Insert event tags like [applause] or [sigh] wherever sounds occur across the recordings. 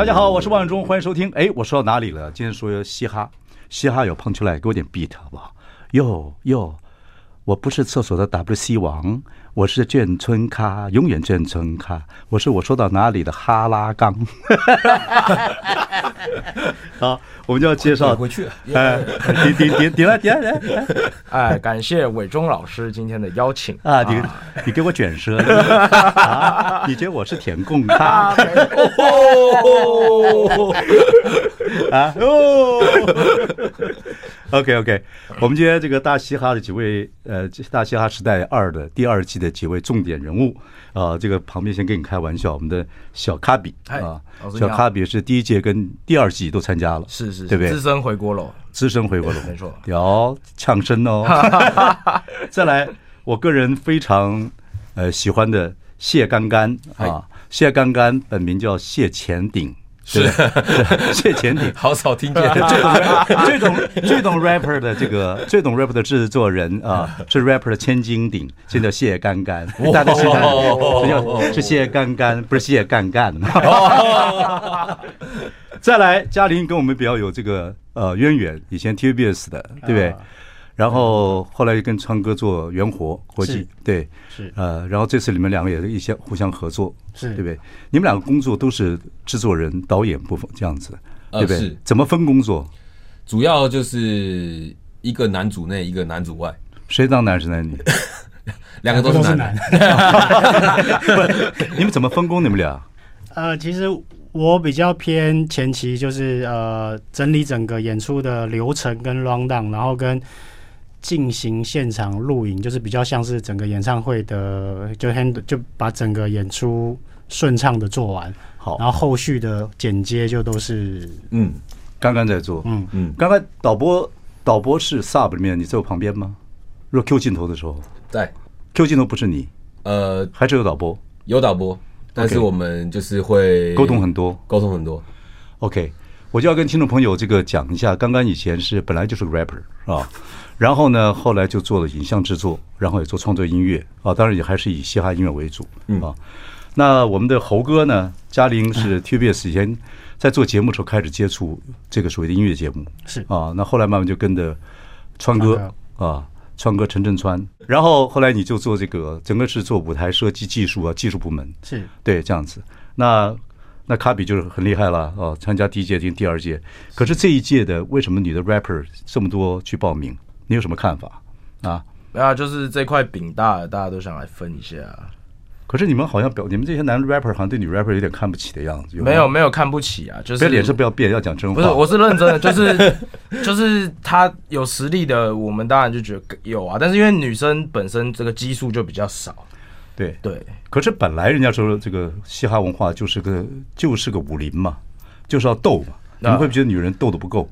大家好，我是王伟忠，欢迎收听。哎，我说到哪里了？今天说嘻哈，嘻哈有碰出来，给我点 beat 好不好？哟哟，我不是厕所的 WC 王，我是眷村咖，永远眷村咖。我是我说到哪里的哈拉冈。[laughs] 好。我们就要介绍回去，哎，点点点点来点来，哎，感谢伟忠老师今天的邀请啊！你你给我卷舌，[laughs] 你觉得我是舔共咖？啊 [laughs] 哦，OK OK，我们今天这个大嘻哈的几位呃，大嘻哈时代二的第二季的几位重点人物啊，这个旁边先跟你开玩笑，我们的小卡比啊，小卡比是第一届跟第二季都参加了，是是。对不对？资深回锅肉，资深回锅肉，[laughs] 没错。有呛声哦。[laughs] 再来，我个人非常呃喜欢的谢干干啊，谢干干本名叫谢前鼎，是谢 [laughs] 前鼎，好少听见。最懂最懂 rapper 的这个最懂 rapper 的制作人啊，是 rapper 的千斤顶，现在谢干干。大家现在是谢干干，不是谢干干。再来，嘉玲跟我们比较有这个呃渊源，以前 TVBS 的，对不对？然后后来又跟川哥做圆活国际，对，是呃，然后这次你们两个也是一些互相合作，是对不对？你们两个工作都是制作人、导演部分这样子，对不对？怎么分工作？主要就是一个男主内，一个男主外。谁当男，谁当女？两个都是男。[laughs] 你们怎么分工？你们俩？呃，其实。我比较偏前期，就是呃整理整个演出的流程跟 rundown，然后跟进行现场录影，就是比较像是整个演唱会的，就 hand 就把整个演出顺畅的做完。好，然后后续的剪接就都是嗯，刚刚在做，嗯。嗯，刚刚导播导播是 sub 里面，你在我旁边吗？若 Q 镜头的时候，在。Q 镜头不是你，呃，还是有导播，有导播。但是我们就是会沟通很多，沟通很多。OK，我就要跟听众朋友这个讲一下，刚刚以前是本来就是个 rapper 啊，然后呢，后来就做了影像制作，然后也做创作音乐啊，当然也还是以嘻哈音乐为主啊。那我们的猴哥呢，嘉玲是 [laughs] TVBS 以前在做节目的时候开始接触这个所谓的音乐节目，是啊，那后来慢慢就跟着川哥啊。川哥陈振川，然后后来你就做这个，整个是做舞台设计技术啊，技术部门是对这样子。那那卡比就是很厉害了哦，参加第一届跟第二届，可是这一届的为什么女的 rapper 这么多去报名？你有什么看法啊？没有啊，就是这块饼大，大家都想来分一下。可是你们好像表，你们这些男 rapper 好像对女 rapper 有点看不起的样子。没有没有看不起啊，就是脸色不要变，要讲真话。不是，我是认真的，就是 [laughs] 就是他有实力的，我们当然就觉得有啊。但是因为女生本身这个基数就比较少，对对。可是本来人家说这个嘻哈文化就是个就是个武林嘛，就是要斗嘛。你们会不会觉得女人斗的不够？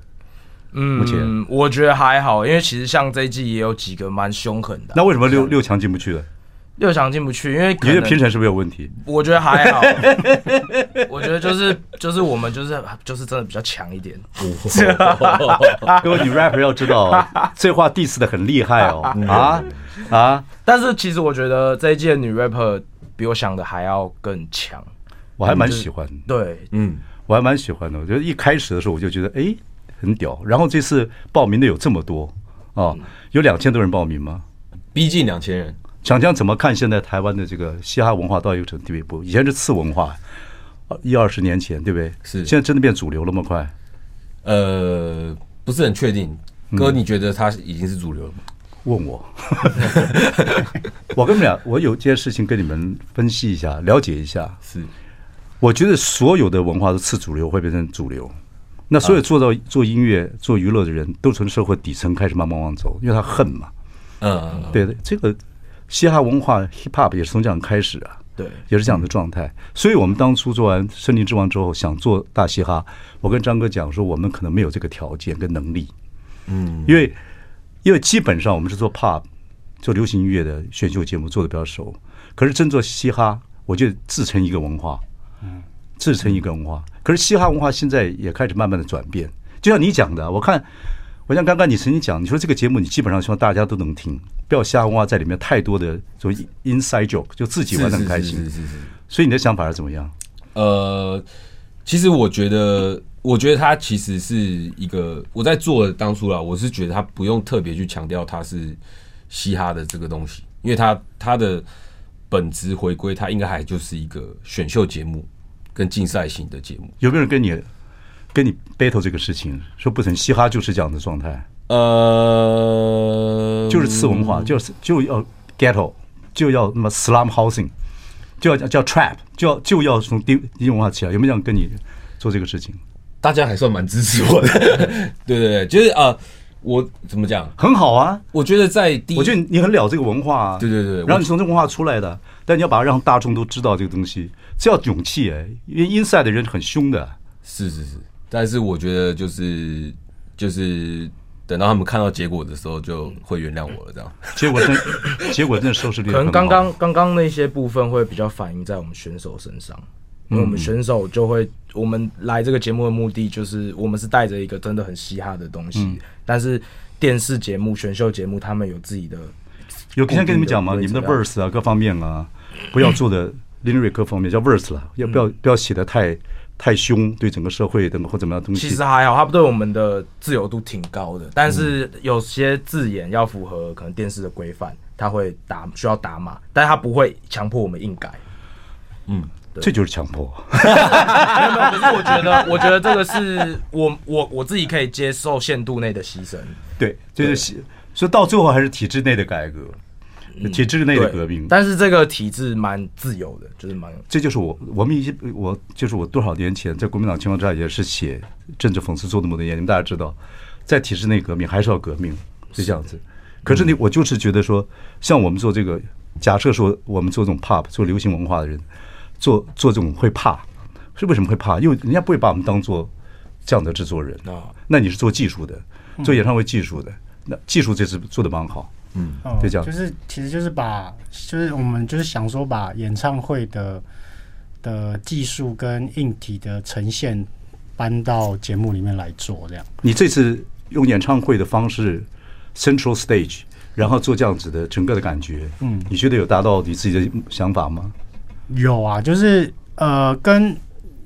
嗯，目前我觉得还好，因为其实像这一季也有几个蛮凶狠的。那为什么六六强进不去了？六强进不去，因为你觉得评审是不是有问题？我觉得还好，[laughs] 我觉得就是就是我们就是就是真的比较强一点。[laughs] 各位女 rapper 要知道，这话 diss 的很厉害哦 [laughs] 啊 [laughs] 啊！但是其实我觉得这一届女 rapper 比我想的还要更强，我还蛮喜欢。对，嗯，我还蛮喜欢的。我觉得一开始的时候我就觉得哎很屌，然后这次报名的有这么多啊，有两千多人报名吗？逼近两千人。强强怎么看现在台湾的这个嘻哈文化到一个什么地步？以前是次文化，一二十年前对不对？是。现在真的变主流了吗？快？呃，不是很确定。哥，你觉得他已经是主流了吗？问我。[laughs] 我跟你们讲，我有件事情跟你们分析一下，了解一下。是。我觉得所有的文化的次主流会变成主流。那所有做到做音乐、做娱乐的人都从社会底层开始慢慢往走，因为他恨嘛。嗯。对的，这个。嘻哈文化 hip hop 也是从这样开始啊，对，也是这样的状态。所以我们当初做完《森林之王》之后，想做大嘻哈，我跟张哥讲说，我们可能没有这个条件跟能力，嗯，因为因为基本上我们是做 pop，做流行音乐的选秀节目做的比较熟，可是真做嘻哈，我就自成一个文化，嗯，自成一个文化。可是嘻哈文化现在也开始慢慢的转变，就像你讲的，我看。我像刚刚你曾经讲，你说这个节目你基本上希望大家都能听，不要瞎话在里面太多的就 inside joke，就自己玩的很开心。是是是，是，是。所以你的想法是怎么样？呃，其实我觉得，我觉得他其实是一个我在做的当初啦，我是觉得他不用特别去强调他是嘻哈的这个东西，因为他他的本质回归，他应该还就是一个选秀节目跟竞赛型的节目。有没有人跟你？跟你 battle 这个事情，说不成，嘻哈就是这样的状态，呃，就是次文化，就是就要 ghetto，就要那么 slum housing，就要叫叫 trap，就要就要从低低文化起来，有没有人跟你做这个事情？大家还算蛮支持我的，[laughs] 对对对，就是啊、呃，我怎么讲，很好啊，我觉得在第一，我觉得你很了这个文化啊，对对对，然后你从这个文化出来的，但你要把它让大众都知道这个东西，这要勇气哎，因为 inside 的人很凶的，是是是。但是我觉得就是就是等到他们看到结果的时候，就会原谅我了。这样。结果真 [laughs] 结果真的收视率可能刚刚刚刚那些部分会比较反映在我们选手身上，因为我们选手就会我们来这个节目的目的就是我们是带着一个真的很嘻哈的东西，但是电视节目选秀节目他们有自己的有之前跟你们讲吗？你们的 verse 啊各方面啊不要做的 lyric 各方面叫 verse 了，要不要不要写的太。太凶，对整个社会等或怎么样东西，其实还好，他对我们的自由度挺高的。但是有些字眼要符合可能电视的规范，他会打需要打码，但是他不会强迫我们硬改。嗯，这就是强迫。没有没有，可是我觉得，[laughs] 我觉得这个是我我我自己可以接受限度内的牺牲。对，就是所以到最后还是体制内的改革。体制内的革命，但是这个体制蛮自由的，就是蛮。这就是我，我们一些我就是我多少年前在国民党情况之下也是写政治讽刺做那么多年，你们大家知道，在体制内革命还是要革命，是这样子。可是你我就是觉得说，像我们做这个，假设说我们做这种 pop 做流行文化的人，做做这种会怕，是为什么会怕？因为人家不会把我们当做这样的制作人啊。那你是做技术的，做演唱会技术的，那技术这次做的蛮好。嗯，就这样，就是其实就是把，就是我们就是想说把演唱会的的技术跟硬体的呈现搬到节目里面来做，这样。你这次用演唱会的方式，Central Stage，然后做这样子的整个的感觉，嗯，你觉得有达到你自己的想法吗？有啊，就是呃，跟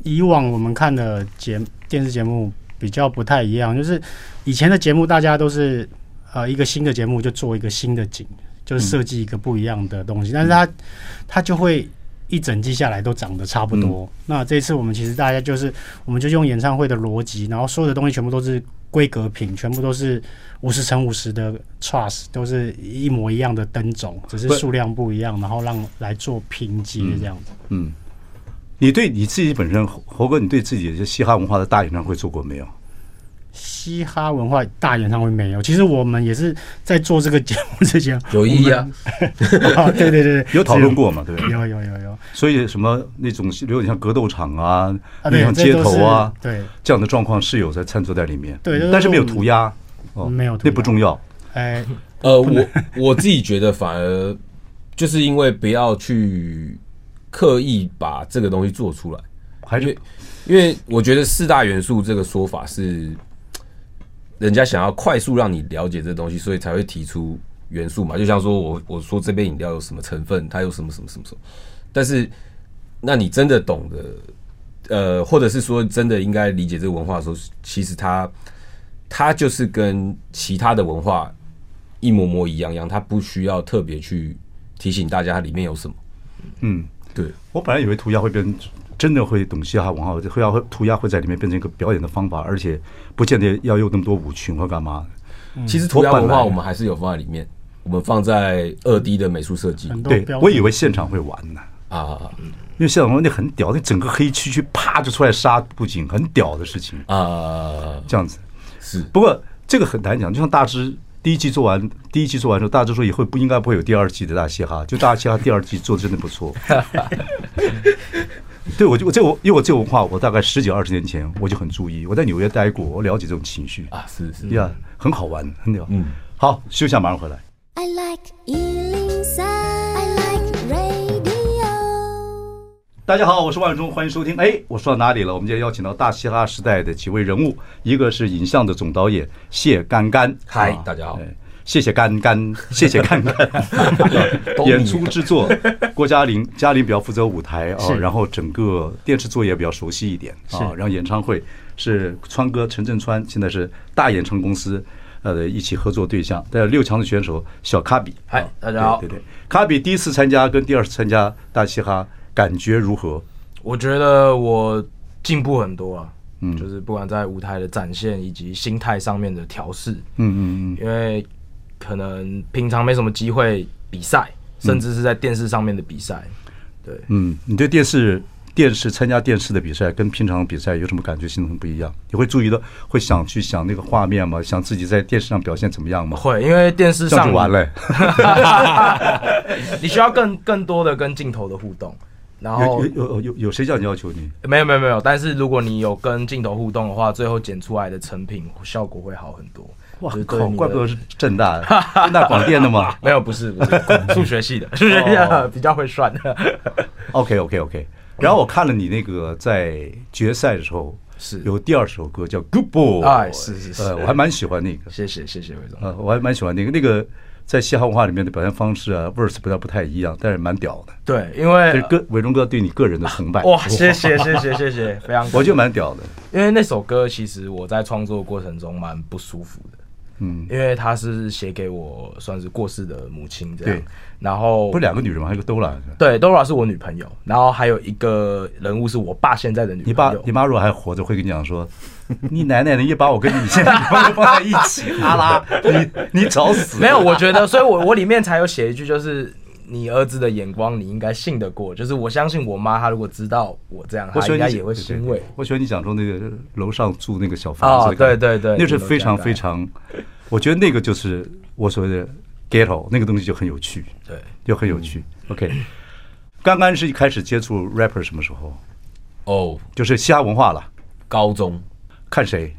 以往我们看的节电视节目比较不太一样，就是以前的节目大家都是。呃，一个新的节目就做一个新的景，就设计一个不一样的东西，但是它它就会一整季下来都长得差不多。嗯、那这次我们其实大家就是，我们就用演唱会的逻辑，然后所有的东西全部都是规格品，全部都是五十乘五十的 truss，都是一模一样的灯种，只是数量不一样，然后让来做拼接这样子。嗯，嗯，你对你自己本身，猴哥，你对自己的嘻哈文化的大演唱会做过没有？嘻哈文化大演唱会没有，其实我们也是在做这个节目之前有意义啊，对对 [laughs] 对，[laughs] 有讨论过嘛，对不对？有有有有，所以什么那种有点像格斗场啊，那像街头啊，对这样的状况是有在参与在里面，对，但是没有涂鸦，哦，没有，那不重要。哎，呃，我 [laughs] 我自己觉得反而就是因为不要去刻意把这个东西做出来，还是因为我觉得四大元素这个说法是。人家想要快速让你了解这东西，所以才会提出元素嘛。就像说我我说这杯饮料有什么成分，它有什么什么什么什么。但是，那你真的懂得，呃，或者是说真的应该理解这个文化的时候，其实它它就是跟其他的文化一模模一样样，它不需要特别去提醒大家它里面有什么。嗯，对，我本来以为涂鸦会变。真的会懂嘻哈文化，会要会涂鸦会在里面变成一个表演的方法，而且不见得要用那么多舞群或干嘛。其实涂鸦文化我们还是有放在里面，我们放在二 D 的美术设计。对，我以为现场会玩呢啊，因为现场那很屌，那整个黑区区啪就出来杀布景，很屌的事情啊，这样子是。不过这个很难讲，就像大师第一季做完，第一季做完之后，大师说以后不应该不会有第二季的大嘻哈，就大嘻哈第二季做的真的不错。[laughs] 对，我就我这我因为我这文化，我大概十几二十年前我就很注意，我在纽约待过，我了解这种情绪啊，是是呀，很好玩，很屌。嗯，好，休息下，马上回来。I like 大家好，我是万忠，欢迎收听。哎，我说到哪里了？我们今天邀请到大嘻哈时代的几位人物，一个是影像的总导演谢甘甘。嗨，大家好，谢谢甘甘，谢谢甘甘。[laughs] [laughs] 演出制作 [laughs] 郭嘉玲，嘉玲比较负责舞台啊，然后整个电视作业比较熟悉一点啊。然后演唱会是川哥陈振川，现在是大演唱公司呃一起合作对象。还有六强的选手小卡比。嗨，大家好。对对，卡比第一次参加跟第二次参加大嘻哈。感觉如何？我觉得我进步很多啊，嗯，就是不管在舞台的展现以及心态上面的调试，嗯嗯嗯，因为可能平常没什么机会比赛，甚至是在电视上面的比赛，对，嗯，你对电视电视参加电视的比赛跟平常比赛有什么感觉？心情不一样？你会注意到会想去想那个画面吗？想自己在电视上表现怎么样吗？会，因为电视上就完了，[laughs] 你需要更更多的跟镜头的互动。然后有有有有谁叫你要求你？没有没有没有，但是如果你有跟镜头互动的话，最后剪出来的成品效果会好很多。哇靠！怪不得是正大的，政大广电的嘛？[laughs] 没有，不是不是，[laughs] 数学系的，数学系的比较会算。OK OK OK。然后我看了你那个在决赛的时候是有第二首歌叫《Good Boy》，哎，是是是，我还蛮喜欢那个。谢谢谢谢魏总，呃，我还蛮喜欢那个那个。在嘻哈文化里面的表现方式啊，verse 不太不太一样，但是蛮屌的。对，因为哥伟忠哥对你个人的崇拜。哇，谢谢谢谢谢谢，非常。[laughs] 我觉得蛮屌的，因为那首歌其实我在创作过程中蛮不舒服的。嗯，因为他是写给我算是过世的母亲这样。对。然后不是两个女人吗？还有个 Dora。对，Dora 是我女朋友，然后还有一个人物是我爸现在的女朋友。你爸，你妈如果还活着，会跟你讲说。你奶奶的，也把我跟你现在女朋友放在一起，哈拉，[laughs] 你你找死！没有，我觉得，所以我我里面才有写一句，就是你儿子的眼光，你应该信得过。就是我相信我妈，她如果知道我这样，她应该也会欣慰。我喜欢你讲说那个楼上住那个小房子，对对对，那是非常非常，我觉得那个就是我所谓的 ghetto，那个东西就很有趣，对，就很有趣。OK，刚刚是一开始接触 rapper 什么时候？哦，就是嘻哈文化了，高中。看谁？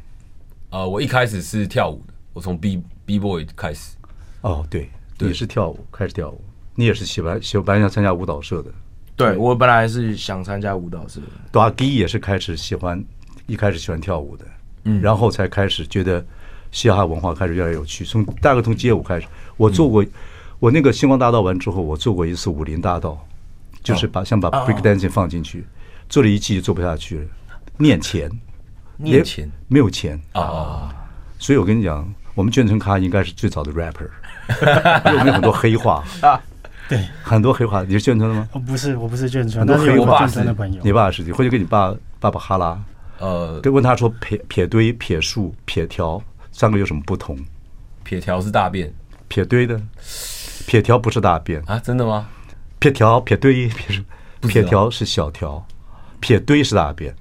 呃，我一开始是跳舞的，我从 B B boy 开始。哦，对，你是跳舞开始跳舞，你也是喜欢喜欢参加舞蹈社的。对，我本来是想参加舞蹈社的。大基也是开始喜欢，一开始喜欢跳舞的，嗯，然后才开始觉得嘻哈文化开始越来越有趣。从大概从街舞开始，我做过，我那个星光大道完之后，我做过一次武林大道，就是把想把 break dancing 放进去，做了一季就做不下去了，念钱。没钱，没有钱。啊！所以我跟你讲，我们眷村咖应该是最早的 rapper，[laughs] 因为我们有很多黑话。啊，对，很多黑话。你是眷村的吗？哦，不是，我不是眷村，很多黑话。是的朋友。你爸是，回去跟你爸爸爸哈拉，呃，对，问他说撇撇堆、撇树、撇条三个有什么不同？撇条是大便，撇堆的，撇条不是大便啊？真的吗？撇条、撇堆、撇数，撇条是小条，撇堆是大便。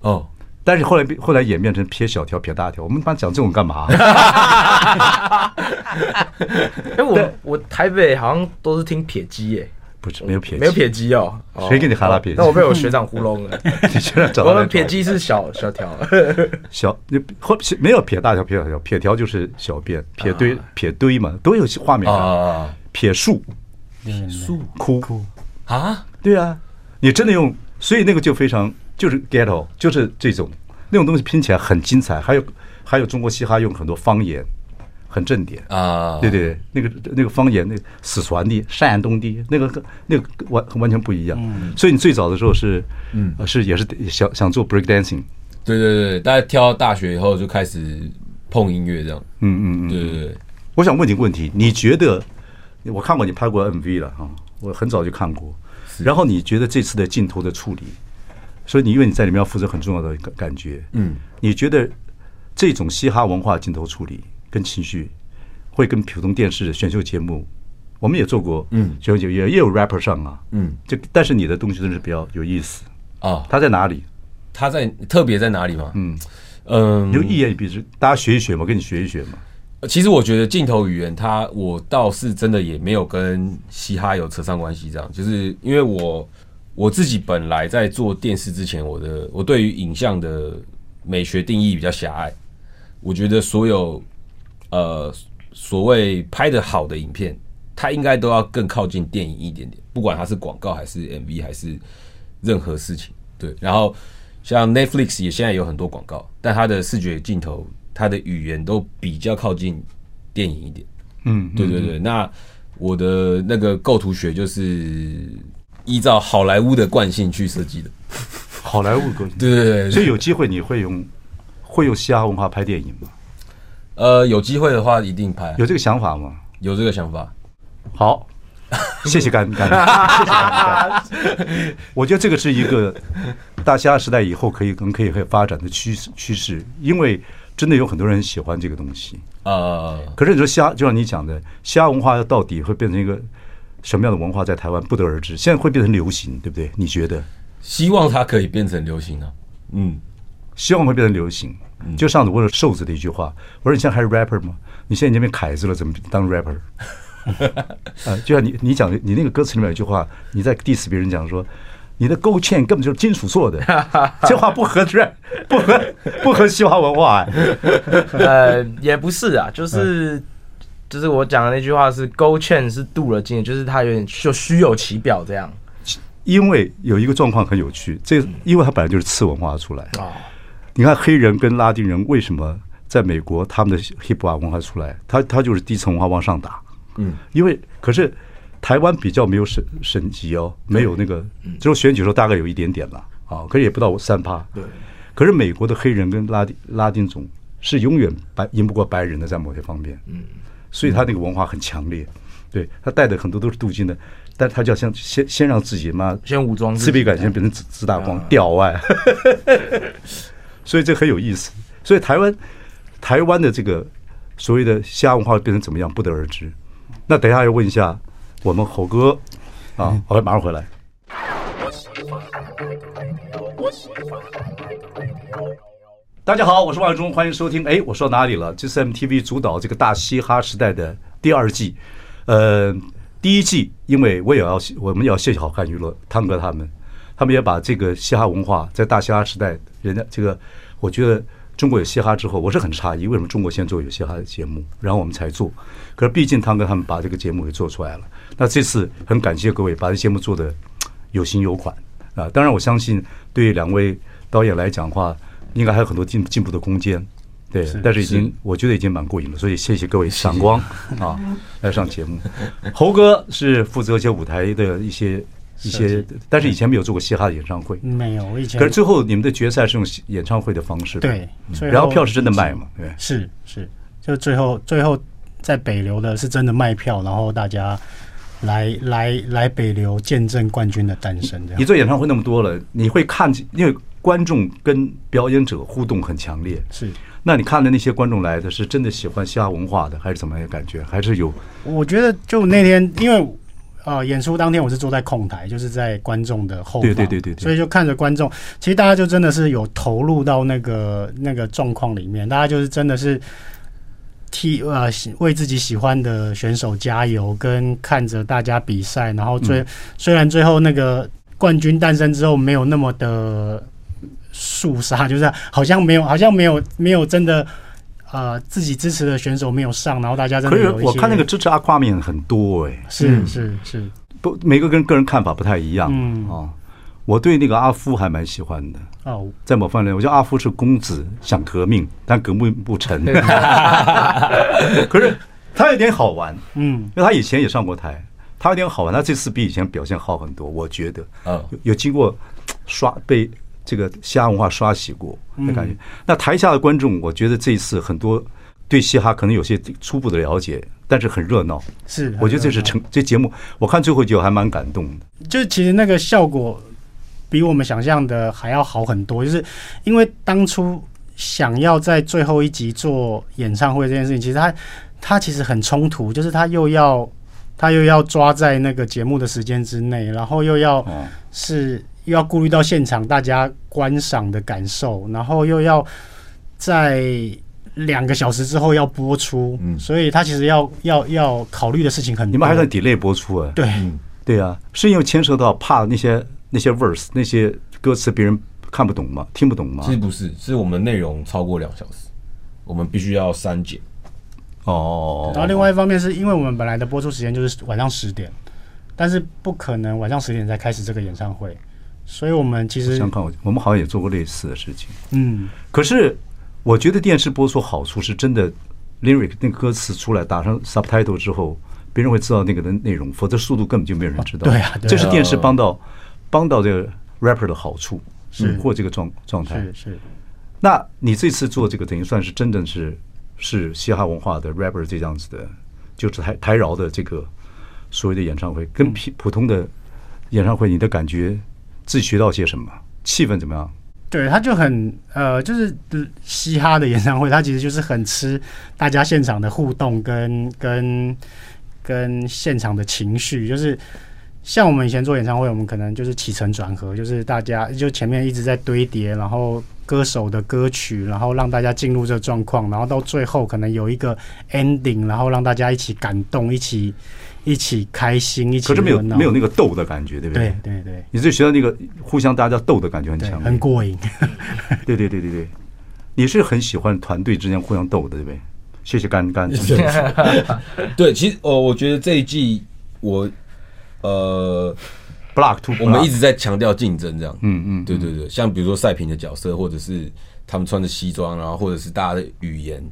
哦。但是后来后来演变成撇小条撇大条，我们一般讲这种干嘛？[laughs] 哎，我我台北好像都是听撇鸡耶，不是没有撇没有撇鸡哦，谁给你哈拉撇？那我被我学长糊弄了。[laughs] 你学长找我们撇鸡是小小条，[laughs] 小你后没有撇大条撇小条，撇条就是小便，撇堆撇堆嘛，都有画面啊。撇树树哭哭啊，对啊，你真的用，所以那个就非常。就是 ghetto，就是这种那种东西拼起来很精彩。还有还有中国嘻哈用很多方言，很正点啊。对对，那个那个方言，那个四川的、山东的，那个那个完完全不一样。所以你最早的时候是嗯是也是想想做 break dancing。对对对，大家跳到大学以后就开始碰音乐这样。嗯嗯嗯，对对对。我想问你个问题，你觉得我看过你拍过 MV 了哈？我很早就看过。然后你觉得这次的镜头的处理？所以你因为你在里面要负责很重要的感感觉，嗯，你觉得这种嘻哈文化镜头处理跟情绪，会跟普通电视的选秀节目，我们也做过，嗯，选秀节目也也有 rapper 上啊，嗯，就但是你的东西真是比较有意思啊。他在哪里？他在特别在哪里吗？嗯嗯，有意义，比如大家学一学嘛，跟你学一学嘛。其实我觉得镜头语言，它我倒是真的也没有跟嘻哈有扯上关系。这样，就是因为我我自己本来在做电视之前，我的我对于影像的美学定义比较狭隘。我觉得所有呃所谓拍的好的影片，它应该都要更靠近电影一点点，不管它是广告还是 MV 还是任何事情。对，然后像 Netflix 也现在有很多广告，但它的视觉镜头。它的语言都比较靠近电影一点，嗯，对对对。那我的那个构图学就是依照好莱坞的惯性去设计的。[laughs] 好莱坞构图，对对对。所以有机会你会用会用嘻哈文化拍电影吗？呃，有机会的话一定拍。有这个想法吗？有这个想法。好，[laughs] 谢谢干干，谢谢干干。[laughs] 我觉得这个是一个大虾时代以后可以可可以可以发展的趋势趋势，因为。真的有很多人喜欢这个东西啊！可是你说虾，就像你讲的，虾文化到底会变成一个什么样的文化，在台湾不得而知。现在会变成流行，对不对？你觉得？希望它可以变成流行啊！嗯，希望会变成流行。就上次问了瘦子的一句话，我说：“你现在还是 rapper 吗？你现在已经变凯子了，怎么当 rapper？” [laughs] 啊，就像你你讲的，你那个歌词里面有一句话，你在 diss 别人讲说。你的勾芡根本就是金属做的，[laughs] 这话不合适，不合不合西方文化，啊。呃，也不是啊，就是就是我讲的那句话是勾芡是镀了金，就是它有点就虚有其表这样。因为有一个状况很有趣，这因为它本来就是次文化出来啊。你看黑人跟拉丁人为什么在美国他们的 hip hop 文化出来，他他就是低层文化往上打，嗯，因为可是。台湾比较没有省省级哦，没有那个，只有选举的时候大概有一点点了啊，可是也不到三趴。对，可是美国的黑人跟拉丁拉丁种是永远白赢不过白人的，在某些方面，嗯，所以他那个文化很强烈。对，他带的很多都是镀金的，但他就要先先先让自己嘛，先武装自卑感，先变成自自大光吊外，[laughs] 所以这很有意思。所以台湾台湾的这个所谓的虾文化变成怎么样，不得而知。那等一下要问一下。我们猴哥啊，好，马上回来。大家好，我是万忠，欢迎收听。哎，我说哪里了？这是 MTV 主导这个大嘻哈时代的第二季。呃，第一季，因为我也要，我们要谢谢好看娱乐汤哥他们，他们也把这个嘻哈文化在大嘻哈时代，人家这个，我觉得。中国有嘻哈之后，我是很诧异，为什么中国先做有嘻哈的节目，然后我们才做？可是毕竟汤哥他们把这个节目给做出来了。那这次很感谢各位把这节目做的有型有款啊！当然，我相信对于两位导演来讲的话，应该还有很多进进步的空间。对，是但是已经我觉得已经蛮过瘾了，所以谢谢各位闪光 [laughs] 啊来上节目。[laughs] 猴哥是负责一些舞台的一些。一些，但是以前没有做过嘻哈的演唱会，没有。我以前可是最后你们的决赛是用演唱会的方式，对，然后票是真的卖嘛？对，是是，就最后最后在北流的是真的卖票，然后大家来来来北流见证冠军的诞生。这样，你做演唱会那么多了，你会看，因为观众跟表演者互动很强烈，是。那你看的那些观众来的是真的喜欢嘻哈文化的，还是怎么样感觉？还是有？我觉得就那天，因为。呃，演出当天我是坐在控台，就是在观众的后方，对对对对，所以就看着观众，其实大家就真的是有投入到那个那个状况里面，大家就是真的是替呃为自己喜欢的选手加油，跟看着大家比赛，然后最、嗯、虽然最后那个冠军诞生之后没有那么的肃杀，就是好像没有好像没有没有真的。呃，自己支持的选手没有上，然后大家真的有。可是我看那个支持阿夸面很多哎、欸，是是是，不每个跟个人看法不太一样。嗯哦，我对那个阿夫还蛮喜欢的哦，在某方面，我觉得阿夫是公子想革命，但革命不成。[laughs] 可是他有点好玩，嗯，因为他以前也上过台，他有点好玩，他这次比以前表现好很多，我觉得。嗯，有经过刷被。这个嘻哈文化刷洗过的感觉，那台下的观众，我觉得这一次很多对嘻哈可能有些初步的了解，但是很热闹。是，我觉得这是成这节目，我看最后一集我还蛮感动的。就其实那个效果比我们想象的还要好很多，就是因为当初想要在最后一集做演唱会这件事情，其实他他其实很冲突，就是他又要他又要抓在那个节目的时间之内，然后又要是。又要顾虑到现场大家观赏的感受，然后又要在两个小时之后要播出，嗯，所以他其实要要要考虑的事情很多。你们还在 delay 播出啊？对，对啊，是因为牵涉到怕那些那些 verse 那些歌词别人看不懂吗？听不懂吗？其实不是，是我们内容超过两小时，我们必须要删减。哦，然后另外一方面是因为我们本来的播出时间就是晚上十点，但是不可能晚上十点才开始这个演唱会，所以我们其实我，我们好像也做过类似的事情。嗯，可是我觉得电视播出好处是真的，lyric 那个歌词出来打上 subtitle 之后，别人会知道那个的内容，否则速度根本就没有人知道。对啊，这是电视帮到帮到这个 rapper 的好处，是或这个状状态。是是。那你这次做这个，等于算是真的是。是嘻哈文化的 rapper 这样子的，就是台台饶的这个所谓的演唱会，跟普普通的演唱会，你的感觉自己学到些什么？气氛怎么样？对，他就很呃，就是嘻哈的演唱会，他其实就是很吃大家现场的互动跟跟跟现场的情绪，就是像我们以前做演唱会，我们可能就是起承转合，就是大家就前面一直在堆叠，然后。歌手的歌曲，然后让大家进入这个状况，然后到最后可能有一个 ending，然后让大家一起感动，一起一起开心，一起。可是没有没有那个斗的感觉，对不对？对对对。你是觉得那个互相大家斗的感觉很强，很过瘾。对对对对对，你是很喜欢团队之间互相斗的，对不对？谢谢干干。[laughs] 对，其实哦，我觉得这一季我呃。Block to，我们一直在强调竞争，这样，嗯嗯，对对对，像比如说赛评的角色，或者是他们穿的西装，然后或者是大家的语言，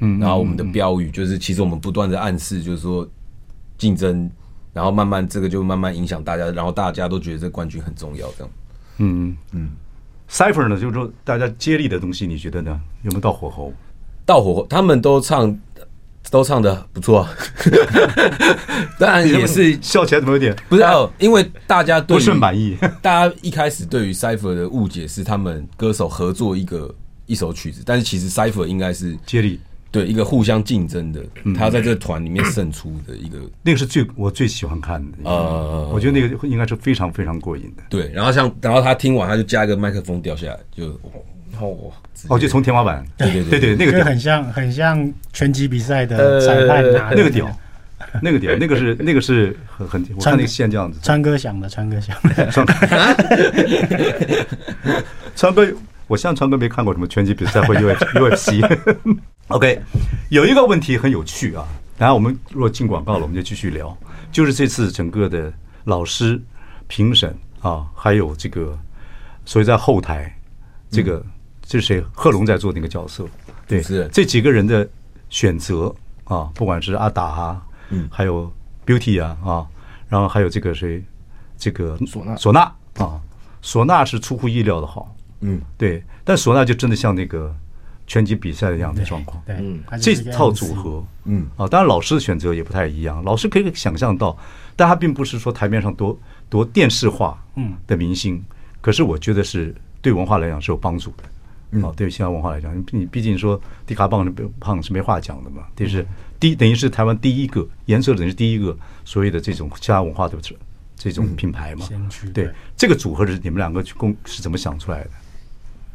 嗯，然后我们的标语就是，其实我们不断的暗示，就是说竞争，然后慢慢这个就慢慢影响大家，然后大家都觉得这冠军很重要，这样，嗯嗯，Cypher 呢，就是说大家接力的东西，你觉得呢？有没有到火候？到火候，他们都唱。都唱的不错，[laughs] 当然也是笑起来怎么有点不是哦，因为大家对不是满意。[laughs] 大家一开始对于 Cypher 的误解是他们歌手合作一个一首曲子，但是其实 Cypher 应该是接力，对一个互相竞争的，他要在这个团里面胜出的一个。[clears throat] 那个是最我最喜欢看的，呃，我觉得那个应该是非常非常过瘾的。对，然后像然后他听完他就加一个麦克风掉下来就。哦，哦，就从天花板，对对对对，那个很像很像拳击比赛的裁判拿那个屌，那个屌，[laughs] 那个是那个是很很，我看那个线这样子，川哥想的，川哥想的，川哥，[laughs] 我像川哥没看过什么拳击比赛或 U U F C。[laughs] OK，有一个问题很有趣啊，然后我们如果进广告了，我们就继续聊，就是这次整个的老师评审啊，还有这个所以在后台这个。这是谁？贺龙在做那个角色，对，是。这几个人的选择啊，不管是阿达啊，嗯，还有 Beauty 啊啊，然后还有这个谁，这个唢呐。唢呐啊，唢呐是出乎意料的好，嗯，对，但唢呐就真的像那个拳击比赛的样子状况，对，嗯，这套组合，嗯啊，当然老师的选择也不太一样，老师可以想象到，但他并不是说台面上多多电视化，嗯的明星，可是我觉得是对文化来讲是有帮助的。哦，对于嘻哈文化来讲，你毕竟说迪卡棒是胖是没话讲的嘛。这是第等于是台湾第一个颜色，等于是第一个所谓的这种其他文化的这种品牌嘛。对，这个组合是你们两个去共是怎么想出来的？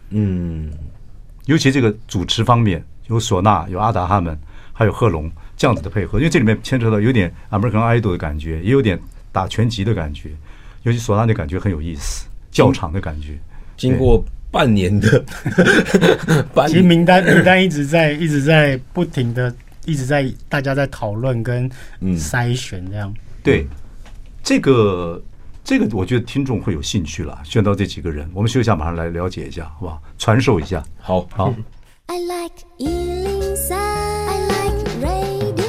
嗯，尤其这个主持方面，有唢呐，有阿达哈们，还有贺龙这样子的配合，因为这里面牵扯到有点 American Idol 的感觉，也有点打拳击的感觉，尤其唢呐的感觉很有意思，较场的感觉，经过。半年的，[laughs] 其实名单名单一直在一直在不停的一直在大家在讨论跟筛选这样。嗯、对，这个这个我觉得听众会有兴趣了，选到这几个人，我们休息一下，马上来了解一下，好不好？传授一下，好好。I like 103, I like radio。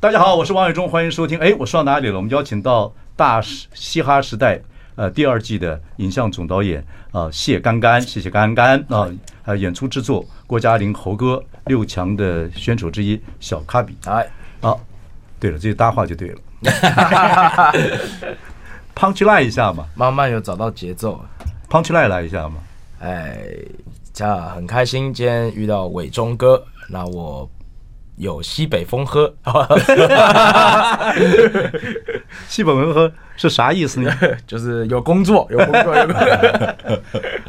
大家好，我是王伟忠，欢迎收听。哎，我说到哪里了？我们邀请到大嘻哈时代。呃，第二季的影像总导演啊、呃，谢干干，谢谢干干啊，还有演出制作郭嘉玲猴哥，六强的选手之一小卡比，哎，好，对了，这些搭话就对了，punch line 一下嘛，慢慢有找到节奏，punch line 来一下嘛，哎，这很开心，今天遇到伟忠哥，那我。有西北风喝，[laughs] 西北风喝是啥意思呢？[laughs] 就是有工作，有工作，有工作。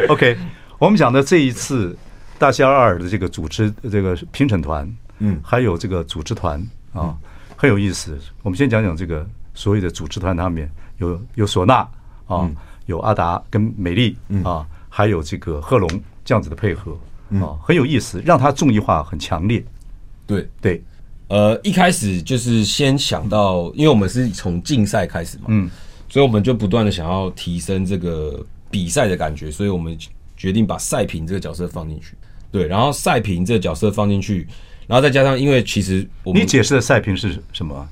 [laughs] OK，我们讲的这一次大西二尔的这个组织这个评审团，嗯，还有这个组织团啊，很有意思。我们先讲讲这个所谓的组织团，他们有有唢呐啊，有阿达跟美丽啊，还有这个贺龙这样子的配合啊，很有意思，让他综艺化很强烈。对对，呃，一开始就是先想到，因为我们是从竞赛开始嘛，嗯，所以我们就不断的想要提升这个比赛的感觉，所以我们决定把赛评这个角色放进去。对，然后赛评这个角色放进去，然后再加上，因为其实我们你解释的赛评是什么？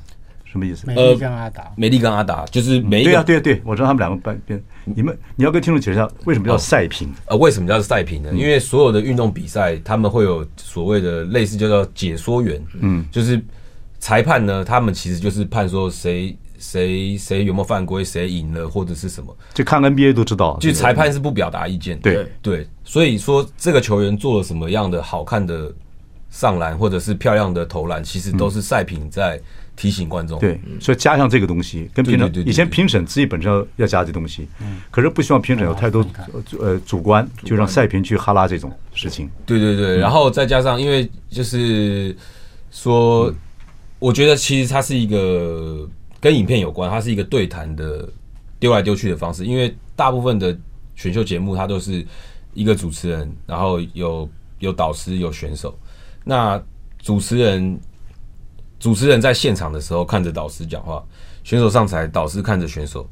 什么意思？美丽跟阿达，美丽跟阿达就是每一个、嗯、对啊，对啊，对，我知道他们两个半边，你们你要跟听众解释一下为什么叫赛评？呃，为什么叫赛评呢？因为所有的运动比赛，他们会有所谓的类似叫做解说员，嗯，就是裁判呢，他们其实就是判说谁。谁谁有没有犯规，谁赢了或者是什么？就看 NBA 都知道，就裁判是不表达意见。对对，所以说这个球员做了什么样的好看的上篮，或者是漂亮的投篮，其实都是赛评在提醒观众。对，所以加上这个东西，跟评审以前评审自己本身要要加这东西，可是不希望评审有太多呃主观，就让赛评去哈拉这种事情。对对对，然后再加上，因为就是说，我觉得其实它是一个。跟影片有关，它是一个对谈的丢来丢去的方式。因为大部分的选秀节目，它都是一个主持人，然后有有导师，有选手。那主持人主持人在现场的时候看着导师讲话，选手上台，导师看着选手，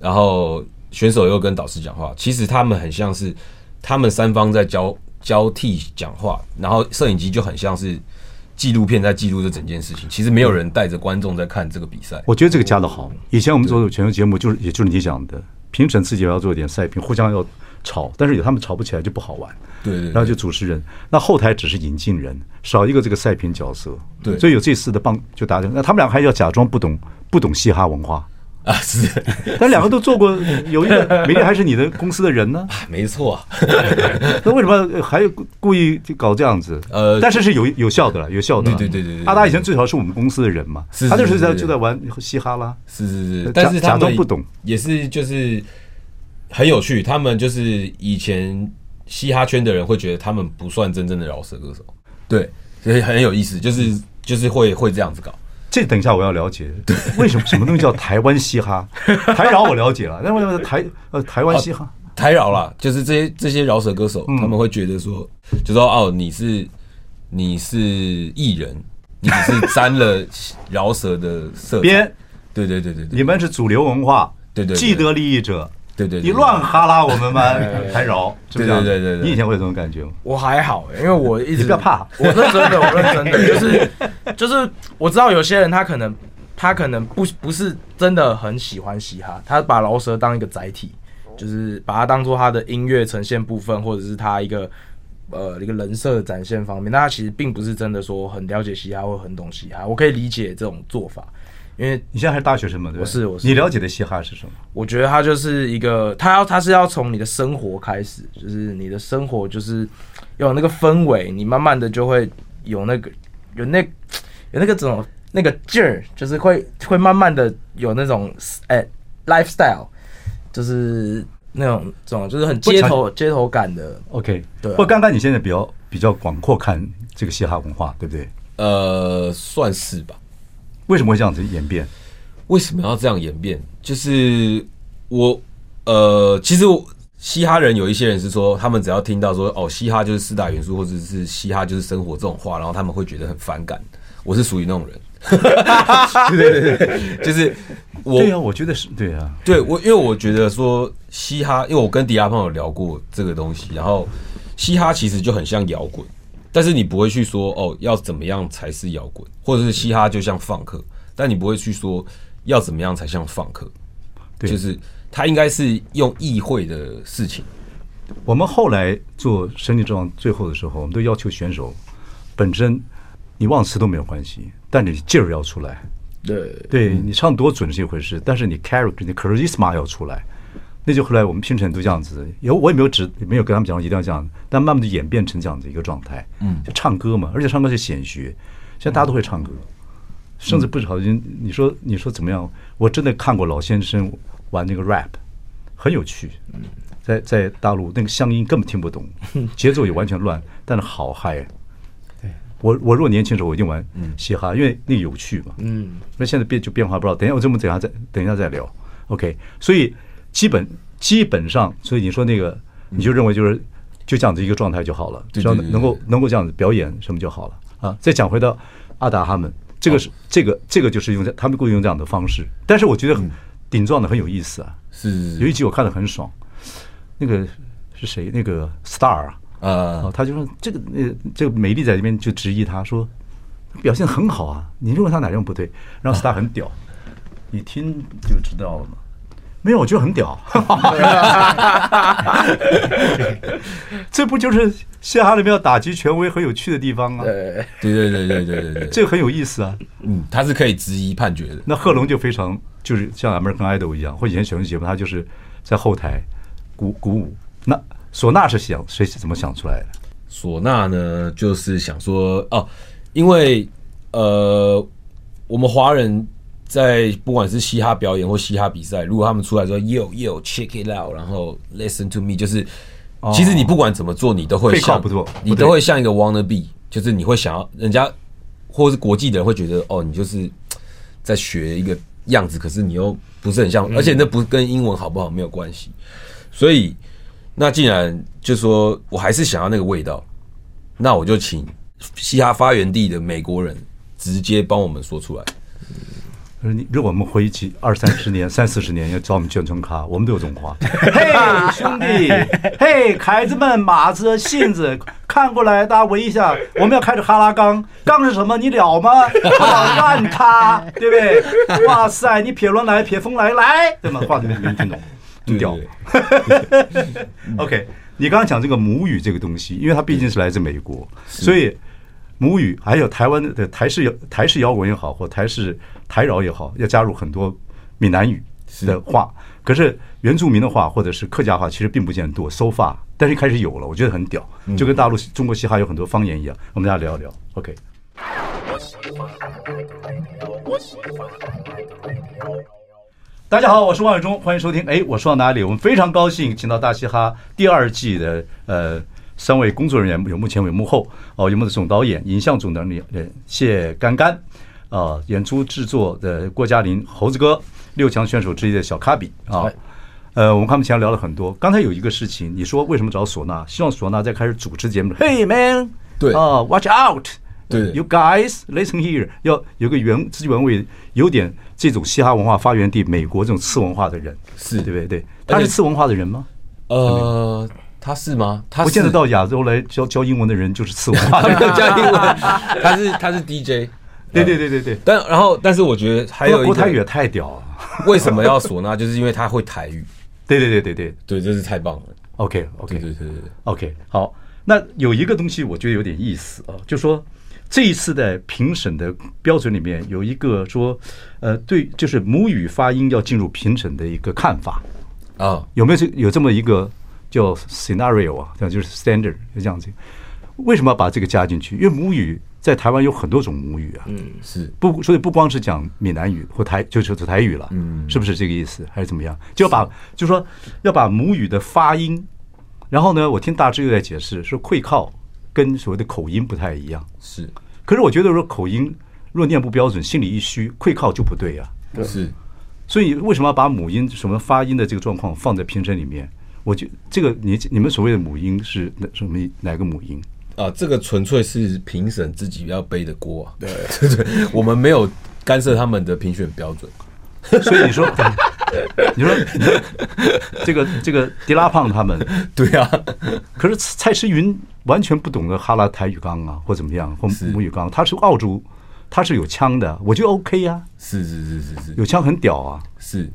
然后选手又跟导师讲话。其实他们很像是他们三方在交交替讲话，然后摄影机就很像是。纪录片在记录这整件事情，其实没有人带着观众在看这个比赛。我觉得这个加的好。以前我们做的选秀节目，就是也就是你讲的，评审自己要做一点赛评，互相要吵，但是有他们吵不起来就不好玩。对，对，对，然后就主持人，那后台只是引进人，少一个这个赛评角色。对，所以有这次的棒就打成。那他们俩还要假装不懂不懂嘻哈文化。啊，是，[laughs] 但两个都做过，有一个 [laughs] 美丽还是你的公司的人呢？没错，[laughs] 那为什么还故意就搞这样子？呃，但是是有有效的了，有效的。对对对对，阿达以前最少是我们公司的人嘛，他就是在就在玩嘻哈啦。是是是，但是假装不懂，也是就是很有趣。他们就是以前嘻哈圈的人会觉得他们不算真正的饶舌歌手，对，所以很有意思，就是就是会会这样子搞。这等一下我要了解，为什么什么东西叫台湾嘻哈？[laughs] 台饶我了解了，但为什么台呃台湾嘻哈？台饶啦，就是这些这些饶舌歌手，他们会觉得说，就说哦，你是你是艺人，你是沾了饶舌的色彩，[laughs] 边对对对对，你们是主流文化，对对，既得利益者。对对，你乱哈拉我们吗？还饶？对对对对，你以前会有这种感觉吗？我还好，因为我一直不要怕，我认真的，我认真的，就是就是我知道有些人他可能他可能不不是真的很喜欢嘻哈，他把饶舌当一个载体，就是把它当做他的音乐呈现部分，或者是他一个呃一个人设的展现方面，那他其实并不是真的说很了解嘻哈或很懂嘻哈，我可以理解这种做法。因为你现在还是大学生嘛，对吧？我是我是。你了解的嘻哈是什么？我觉得它就是一个，它要它是要从你的生活开始，就是你的生活就是有那个氛围，你慢慢的就会有那个有那有那个种那个劲儿，就是会会慢慢的有那种哎、欸、lifestyle，就是那种这种就是很街头街头感的。OK，对、啊。不过刚刚你现在比较比较广阔看这个嘻哈文化，对不对？呃，算是吧。为什么会这样子演变？为什么要这样演变？就是我呃，其实我嘻哈人有一些人是说，他们只要听到说哦，嘻哈就是四大元素，或者是嘻哈就是生活这种话，然后他们会觉得很反感。我是属于那种人，[laughs] 对对对，就是我对啊，我觉得是对啊，对我因为我觉得说嘻哈，因为我跟迪亚胖有聊过这个东西，然后嘻哈其实就很像摇滚。但是你不会去说哦，要怎么样才是摇滚，或者是嘻哈就像放克，但你不会去说要怎么样才像放克，对，就是他应该是用议会的事情。我们后来做《声林之王》最后的时候，我们都要求选手本身你忘词都没有关系，但你劲儿要出来。对，对你唱多准是一回事，但是你 character 你 charisma 要出来。那就后来我们拼成都这样子，有我也没有指，没有跟他们讲一定要这样，但慢慢的演变成这样的一个状态。嗯，就唱歌嘛，而且唱歌是显学，现在大家都会唱歌，甚至不少人你说你说怎么样？我真的看过老先生玩那个 rap，很有趣。嗯，在在大陆那个乡音根本听不懂，[laughs] 节奏也完全乱，但是好嗨。对我我如果年轻时候我一定玩嘻哈，因为那个有趣嘛。嗯，那现在变就变化不知道。等一下我这么等下再等一下再聊。OK，所以基本基本上，所以你说那个你就认为就是就这样子一个状态就好了，只要能够能够这样子表演什么就好了啊。再讲回到阿达他们。这个是这个这个就是用这他们故意用这样的方式，但是我觉得顶撞的很有意思啊。是有一集我看的很爽，那个是谁？那个 Star 啊，啊，他就说这个那这个美丽在这边就质疑他说表现很好啊，你认为他哪样不对？然后 [laughs] Star 很屌，你听就知道了嘛。没有，我觉得很屌。[laughs] 这不就是嘻哈里面要打击权威很有趣的地方吗？对对对对对对对，这个很有意思啊。嗯，他是可以质疑判决的。那贺龙就非常就是像 American Idol 一样，或以前选秀节目，他就是在后台鼓鼓舞。那唢呐是想谁是怎么想出来的？唢呐呢，就是想说哦，因为呃，我们华人。在不管是嘻哈表演或嘻哈比赛，如果他们出来说 “yo yo check it out”，然后 “listen to me”，就是其实你不管怎么做，你都会像你都会像一个 wanna be，就是你会想要人家或是国际的人会觉得哦，你就是在学一个样子，可是你又不是很像，而且那不跟英文好不好没有关系。所以那既然就说我还是想要那个味道，那我就请嘻哈发源地的美国人直接帮我们说出来。你如果我们回忆起二三十年、三四十年要找我们宣传卡，我们都有这种话。[laughs] 嘿，兄弟，[laughs] 嘿，凯子们、马子、信子，看过来，大家围一下。我们要开始哈拉杠，杠是什么？你了吗？烂他，[laughs] 对不对？哇塞，你撇轮来，撇风来，来，对吗？话都没没听懂，很屌。OK，你刚刚讲这个母语这个东西，因为它毕竟是来自美国，所以。母语还有台湾的台式摇台式摇滚也好，或台式台饶也好，要加入很多闽南语的话。可是原住民的话或者是客家话，其实并不见得多。So far，但是一开始有了，我觉得很屌，就跟大陆中国嘻哈有很多方言一样。我们大家聊一聊。OK。大家好，我是王伟忠，欢迎收听。哎，我说到哪里？我们非常高兴，请到大嘻哈第二季的呃。三位工作人员有幕前有幕后哦，有我们的总导演、影像总导演谢干干，啊，演出制作的郭嘉林、猴子哥，六强选手之一的小卡比啊，呃，我们他们前聊了很多。刚才有一个事情，你说为什么找唢呐？希望唢呐在开始主持节目。Hey man，对啊，Watch out，对，You guys listen here，要有个原汁原味，有点这种嘻哈文化发源地美国这种次文化的人，是对不对？他是次文化的人吗？呃。他是吗？他不见得到亚洲来教教英文的人就是次文化。[laughs] 他没有教英文，[laughs] 他是他是 DJ。对对对对对。但然后，但是我觉得还有一个国台语也太屌了。[laughs] 为什么要唢呐？就是因为他会台语。对对对对对对，这是太棒了。OK OK 对对对 OK 好。那有一个东西我觉得有点意思啊，就说这一次的评审的标准里面有一个说，呃，对，就是母语发音要进入评审的一个看法啊，有没有这有这么一个？叫 scenario 啊，这样就是 standard，就这样子。为什么要把这个加进去？因为母语在台湾有很多种母语啊，嗯，是不，所以不光是讲闽南语或台，就是台语了，嗯，是不是这个意思？还是怎么样？就要把，就是说要把母语的发音，然后呢，我听大致又在解释说，会靠跟所谓的口音不太一样，是。可是我觉得说口音若念不标准，心里一虚，会靠就不对呀，是。所以为什么要把母音什么发音的这个状况放在评审里面？我觉这个你你们所谓的母婴是哪什么哪个母婴？啊？这个纯粹是评审自己要背的锅啊！对。对对，我们没有干涉他们的评选标准，所以你说，[laughs] 你说你说这个这个迪拉胖他们 [laughs] 对啊，可是蔡诗芸完全不懂得哈拉台语杠啊，或怎么样或母语杠，他是澳洲，他是有枪的，我觉得 OK 啊，是是是是是，有枪很屌啊，是。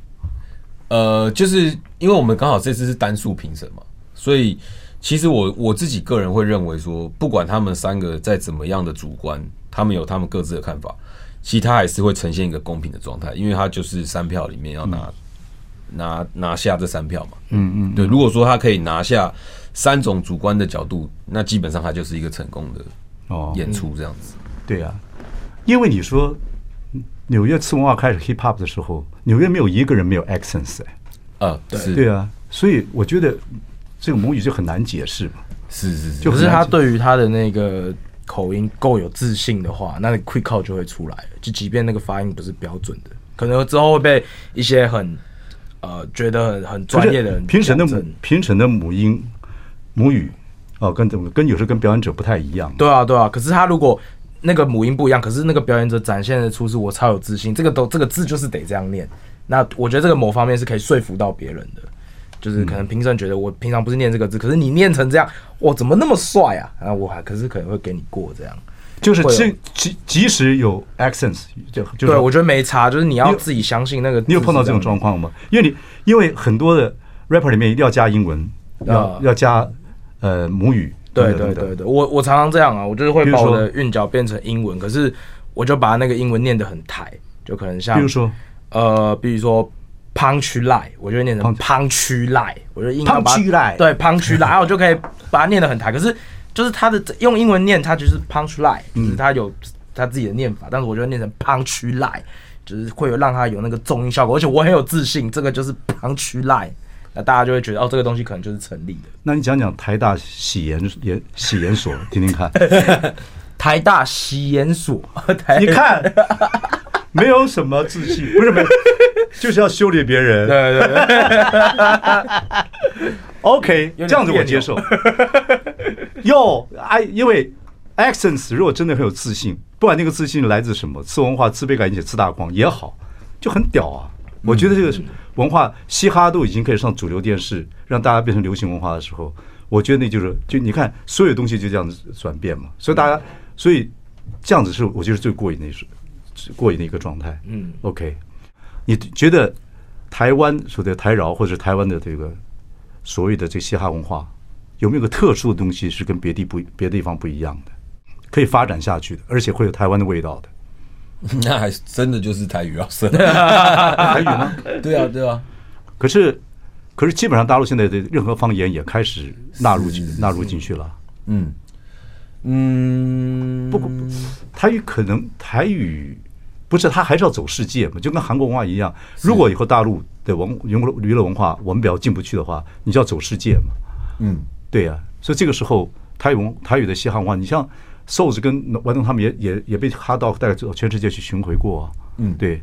呃，就是因为我们刚好这次是单数评审嘛，所以其实我我自己个人会认为说，不管他们三个再怎么样的主观，他们有他们各自的看法，其实他还是会呈现一个公平的状态，因为他就是三票里面要拿、嗯、拿拿下这三票嘛。嗯嗯，对。如果说他可以拿下三种主观的角度，那基本上他就是一个成功的哦演出这样子。哦嗯、对啊，因为你说。纽约次文化开始 hip hop 的时候，纽约没有一个人没有 accents 哎，啊，对，对啊，所以我觉得这个母语就很难解释嘛。是是是，就是他对于他的那个口音够有自信的话，那 quick call 就会出来。就即便那个发音不是标准的，可能之后会被一些很呃觉得很很专业的人评审的母评审的母音母语哦，跟怎么跟有时候跟表演者不太一样。对啊对啊，可是他如果那个母音不一样，可是那个表演者展现的出是我超有自信，这个都这个字就是得这样念。那我觉得这个某方面是可以说服到别人的。就是可能评审觉得我平常不是念这个字，可是你念成这样，我，怎么那么帅啊？然后我还可是可能会给你过这样。就是即即即使有 accents，就就对我觉得没差，就是你要自己相信那个。你有碰到这种状况吗？因为你因为很多的 rapper 里面一定要加英文，要要加呃母语。对对对对，我我常常这样啊，我就是会把我的韵脚变成英文，可是我就把那个英文念得很台，就可能像比如说呃，比如说。Punch line，我就会念成 Punch line，我就硬要把 Punch line 对 Punch line，然后我就可以把它念得很台。可是就是它的用英文念，它就是 Punch line，就是它有它自己的念法。但是我觉得念成 Punch line，就是会有让它有那个重音效果，而且我很有自信，这个就是 Punch line，那大家就会觉得哦，这个东西可能就是成立的。那你讲讲台大喜研研喜研所，听听看。[laughs] 台大喜研所，你看。没有什么自信，不是没有，就是要修理别人。对对对。[laughs] OK，这样子我接受。[laughs] 哟，哎，因为 accents 如果真的很有自信，不管那个自信来自什么，次文化、自卑感、引起自大狂也好，就很屌啊！我觉得这个文化，嘻哈都已经可以上主流电视，让大家变成流行文化的时候，我觉得那就是，就你看，所有东西就这样子转变嘛。所以大家，所以这样子是我觉得最过瘾的一事。过瘾的一个状态。嗯，OK，你觉得台湾说的台饶或者台湾的这个所谓的这嘻哈文化，有没有个特殊的东西是跟别地不别的地方不一样的，可以发展下去的，而且会有台湾的味道的？[laughs] 那还真的就是台语啊，[laughs] 台语吗？[laughs] 对啊，对啊。可是，可是基本上大陆现在的任何方言也开始纳入进纳入进去了。嗯嗯，不过台语可能台语。不是，它还是要走世界嘛，就跟韩国文化一样。如果以后大陆的文娱乐娱乐文化我们比较进不去的话，你就要走世界嘛。嗯，对呀、啊。所以这个时候，台语台语的嘻哈文化，你像 Soulja 跟顽童他们也也也被哈到带到全世界去巡回过、啊。嗯，对。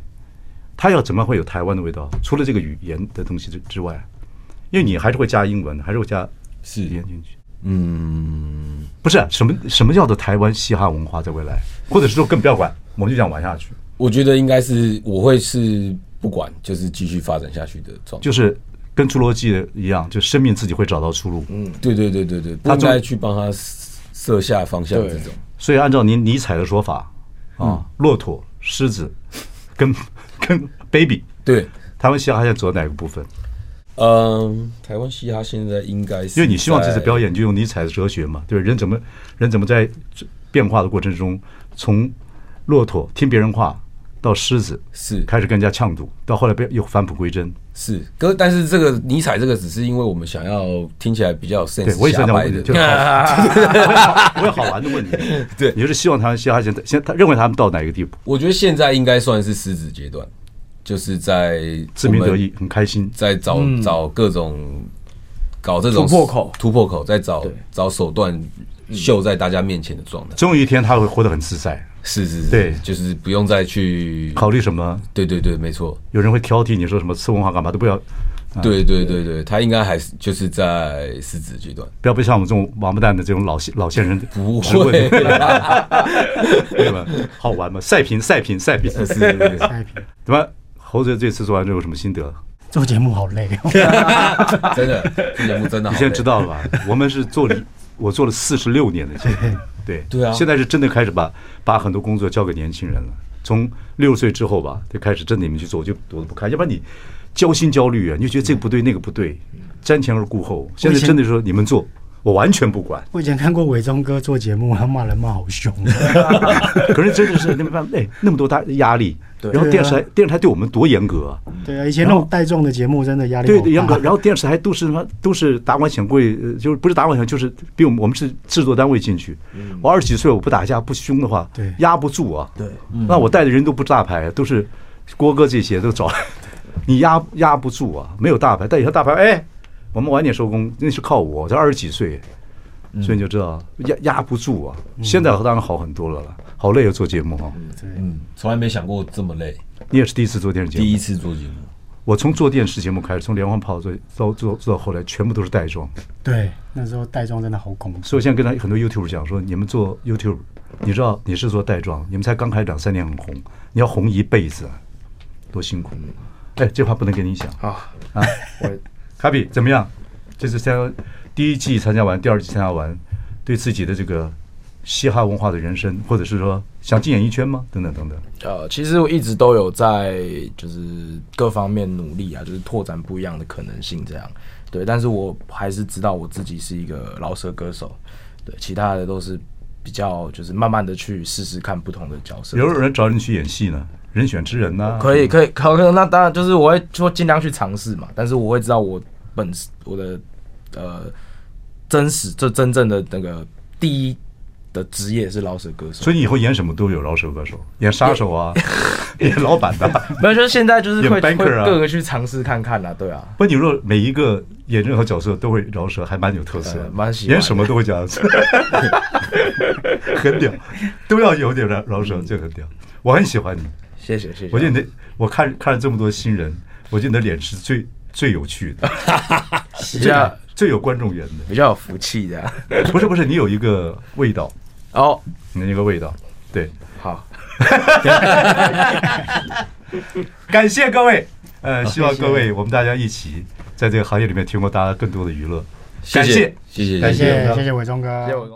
他要怎么会有台湾的味道？除了这个语言的东西之之外，因为你还是会加英文，还是会加语言进去。嗯，不是什么什么叫做台湾嘻哈文化在未来，或者是说更不要管，我们就这样玩下去。我觉得应该是我会是不管，就是继续发展下去的状态，就是跟侏罗纪的一样，就生命自己会找到出路。嗯，对对对对对，他应该去帮他设下方向这种。所以按照您尼采的说法啊，骆驼、狮子跟 [laughs] 跟 baby，对，台湾嘻哈现在走到哪个部分？嗯，台湾嘻哈现在应该是，因为你希望这次表演就用尼采的哲学嘛，对，人怎么人怎么在变化的过程中，从骆驼听别人话。到狮子是开始更加呛赌，到后来被又返璞归真是。哥，但是这个尼采这个只是因为我们想要听起来比较有 sense，我也想讲的，就是好，[laughs] 不会好玩的问题。对，你就是希望他们嘻哈现在现他认为他们到哪个地步？我觉得现在应该算是狮子阶段，就是在自鸣得意，很开心，在找找各种搞这种突破口，突破口，在找找手段秀在大家面前的状态。终有一天他会活得很自在。是是是，对，就是不用再去考虑什么。对对对，没错。有人会挑剔你说什么次文化干嘛都不要。对对对对，他应该还是就是在狮子阶段，不要被像我们这种王八蛋的这种老老先人不会，[laughs] 对吧？好玩吗？赛评赛评赛评，是是是，赛评。怎么猴子这次做完之后有什么心得？做节目好累，[laughs] 真的，做节目真的。你现在知道了吧？我们是做了，我做了四十六年的节目。对对啊，现在是真的开始把把很多工作交给年轻人了。从六十岁之后吧，就开始真的你们去做，我就躲都不开，要不然你焦心焦虑啊，你就觉得这个不对，那个不对，瞻前而顾后。现在真的说你们做。我完全不管。我以前看过伟忠哥做节目，他骂人骂好凶。[laughs] 可是真的是那没办法，哎，那么多大压力。对。然后电视台电视台对我们多严格啊。对啊，以前那种带状的节目真的压力。对对，严格。然后电视台都是什么？都是达官显贵，就是不是达官显贵，就是比我们我们是制作单位进去。我二十几岁，我不打架不凶的话，对，压不住啊。对。那我带的人都不是大牌，都是郭哥这些都找，[laughs] 你压压不住啊，没有大牌，但有些大牌，哎。我们晚点收工，那是靠我，才二十几岁，所以你就知道压压不住啊。现在当然好很多了了，好累啊，做节目哈。嗯，从来没想过这么累。你也是第一次做电视节目？第一次做节目。我从做电视节目开始，从连环炮做到做做到后来，全部都是带妆。对，那时候带妆真的好恐怖。所以我现在跟他很多 YouTube 讲说，你们做 YouTube，你知道你是做带妆，你们才刚开两三年很红，你要红一辈子，多辛苦。哎，这话不能跟你讲啊啊！[laughs] 我卡比怎么样？这次参第一季参加完，第二季参加完，对自己的这个。嘻哈文化的人生，或者是说想进演艺圈吗？等等等等。呃，其实我一直都有在就是各方面努力啊，就是拓展不一样的可能性，这样对。但是我还是知道我自己是一个饶舌歌手，对，其他的都是比较就是慢慢的去试试看不同的角色。有没有人找你去演戏呢？人选之人呢、啊？可以，可以，可可那当然就是我会说尽量去尝试嘛。但是我会知道我本我的呃真实这真正的那个第一。的职业是饶舌歌手，所以你以后演什么都有饶舌歌手，演杀手啊，[laughs] 演老板的，没有，就是现在就是会会各个去尝试看看啦，对啊。不，你若每一个演任何角色都会饶舌，还蛮有特色，蛮喜欢。演什么都会这样子，[laughs] 很屌，都要有点饶饶舌，这很屌。我很喜欢你，谢谢谢谢。我觉得你的，我看看了这么多新人，我觉得你的脸是最最有趣的，[laughs] 这样最有观众缘的，比较有福气的。不是不是，你有一个味道。[laughs] 哦，你那个味道，对，好，[laughs] 感谢各位，呃，希望各位我们大家一起在这个行业里面提供大家更多的娱乐，感谢，谢谢，感谢，谢谢伟忠哥。